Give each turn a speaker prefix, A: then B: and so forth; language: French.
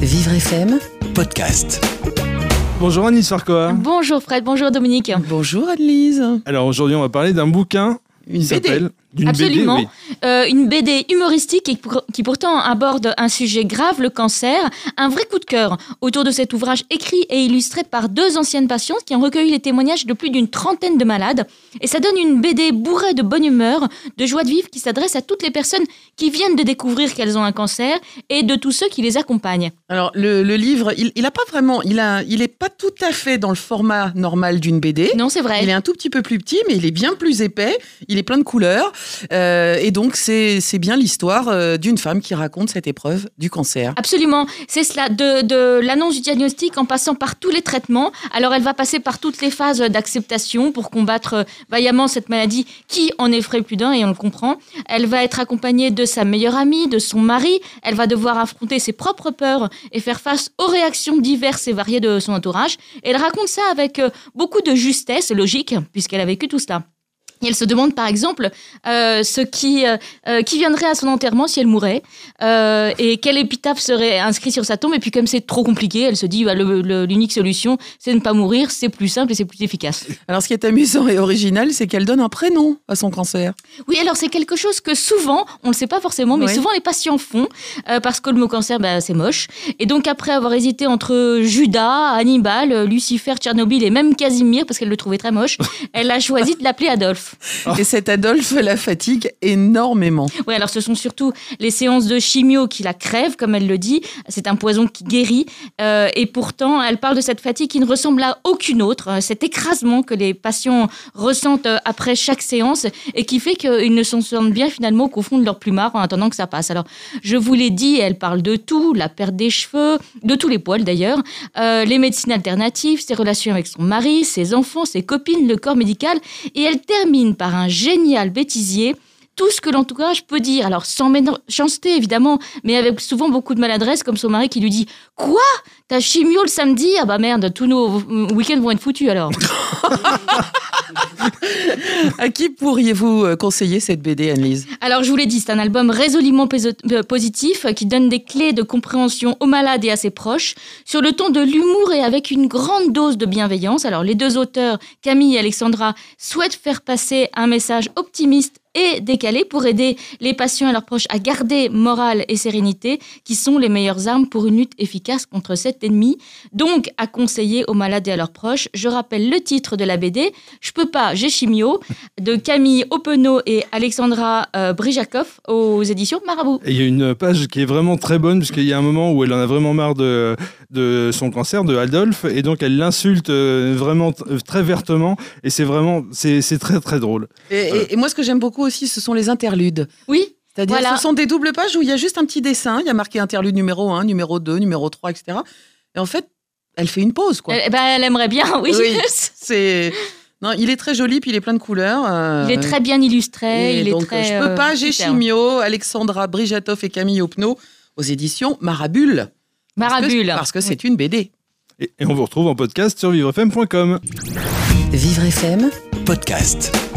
A: Vivre FM,
B: podcast.
C: Bonjour Anis Farcoa.
D: Bonjour Fred, bonjour Dominique.
E: Bonjour Anne-Lise.
C: Alors aujourd'hui, on va parler d'un bouquin
E: Une
C: qui
E: BD.
C: s'appelle
D: Absolument.
C: BD, oui.
D: Euh, une BD humoristique et pour- qui pourtant aborde un sujet grave, le cancer. Un vrai coup de cœur autour de cet ouvrage écrit et illustré par deux anciennes patientes qui ont recueilli les témoignages de plus d'une trentaine de malades. Et ça donne une BD bourrée de bonne humeur, de joie de vivre qui s'adresse à toutes les personnes qui viennent de découvrir qu'elles ont un cancer et de tous ceux qui les accompagnent.
E: Alors le, le livre, il, il a pas vraiment, il a, il est pas tout à fait dans le format normal d'une BD.
D: Non, c'est vrai.
E: Il est un tout petit peu plus petit, mais il est bien plus épais. Il est plein de couleurs, Euh, et donc c'est bien l'histoire euh, d'une femme qui raconte cette épreuve du cancer.
D: Absolument, c'est cela, de, l'annonce du diagnostic en passant par tous les traitements. Alors elle va passer par toutes les phases d'acceptation pour combattre euh, vaillamment cette maladie qui en effraie plus d'un et on le comprend. Elle va être accompagnée de sa meilleure amie, de son mari. Elle va devoir affronter ses propres peurs et faire face aux réactions diverses et variées de son entourage. Et elle raconte ça avec beaucoup de justesse, logique, puisqu'elle a vécu tout cela. Et elle se demande par exemple euh, ce qui, euh, euh, qui viendrait à son enterrement si elle mourait euh, et quel épitaphe serait inscrit sur sa tombe. Et puis comme c'est trop compliqué, elle se dit bah, l'unique solution c'est de ne pas mourir, c'est plus simple et c'est plus efficace.
E: Alors ce qui est amusant et original, c'est qu'elle donne un prénom à son cancer.
D: Oui, alors c'est quelque chose que souvent, on ne le sait pas forcément, mais souvent les patients font parce que le mot cancer, bah, c'est moche. Et donc après avoir hésité entre Judas, Hannibal, Lucifer, Tchernobyl et même Casimir parce qu'elle le trouvait très moche, elle a choisi de l'appeler Adolphe.
E: Et cet Adolphe la fatigue énormément.
D: Oui, alors ce sont surtout les séances de chimio qui la crèvent, comme elle le dit. C'est un poison qui guérit. Euh, et pourtant, elle parle de cette fatigue qui ne ressemble à aucune autre. Euh, Cet écrasement que les patients ressentent euh, après chaque séance et qui fait qu'ils ne s'en sentent bien finalement qu'au fond de leur plumard en attendant que ça passe. Alors, je vous l'ai dit, elle parle de tout, la perte des cheveux, de tous les poils d'ailleurs, euh, les médecines alternatives, ses relations avec son mari, ses enfants, ses copines, le corps médical. Et elle termine par un génial bêtisier tout ce que l'entourage peut dire. Alors, sans méchanceté, évidemment, mais avec souvent beaucoup de maladresse, comme son mari qui lui dit Quoi? T'as chimio le samedi? Ah bah merde, tous nos week-ends vont être foutus alors.
E: À qui pourriez-vous euh, conseiller cette BD, Anne-Lise?
D: Alors, je vous l'ai dit, c'est un album résolument euh, positif euh, qui donne des clés de compréhension aux malades et à ses proches, sur le ton de l'humour et avec une grande dose de bienveillance. Alors, les deux auteurs, Camille et Alexandra, souhaitent faire passer un message optimiste et décalé pour aider les patients et leurs proches à garder morale et sérénité, qui sont les meilleures armes pour une lutte efficace contre cet ennemi. Donc, à conseiller aux malades et à leurs proches. Je rappelle le titre de la BD, Je peux pas, j'ai chimio, de Camille Openot et Alexandra euh, Brijakov aux éditions Marabout.
C: Il y a une page qui est vraiment très bonne, puisqu'il y a un moment où elle en a vraiment marre de, de son cancer, de Adolphe, et donc elle l'insulte euh, vraiment t- très vertement, et c'est vraiment, c'est c'est très très drôle.
E: et, et- et moi, ce que j'aime beaucoup aussi, ce sont les interludes.
D: Oui,
E: C'est-à-dire,
D: Voilà.
E: ce sont des doubles pages où il y a juste un petit dessin. Il y a marqué interlude numéro 1, numéro 2, numéro 3, etc. Et en fait, elle fait une pause, quoi.
D: elle, eh ben, elle aimerait bien, oui.
E: Oui. C'est. Non, il est très joli, puis il est plein de couleurs. euh,
D: Il est très bien illustré,
E: et
D: il est très.
E: Je peux
D: euh,
E: pas, j'ai. Chimio, Alexandra Brijatov et Camille Opno aux éditions Marabule. Parce que-
D: Marabule.
E: Parce que c'est une BD.
C: Et, et on vous retrouve en podcast sur vivrefm.com.
A: Vivre FM,
B: Podcast.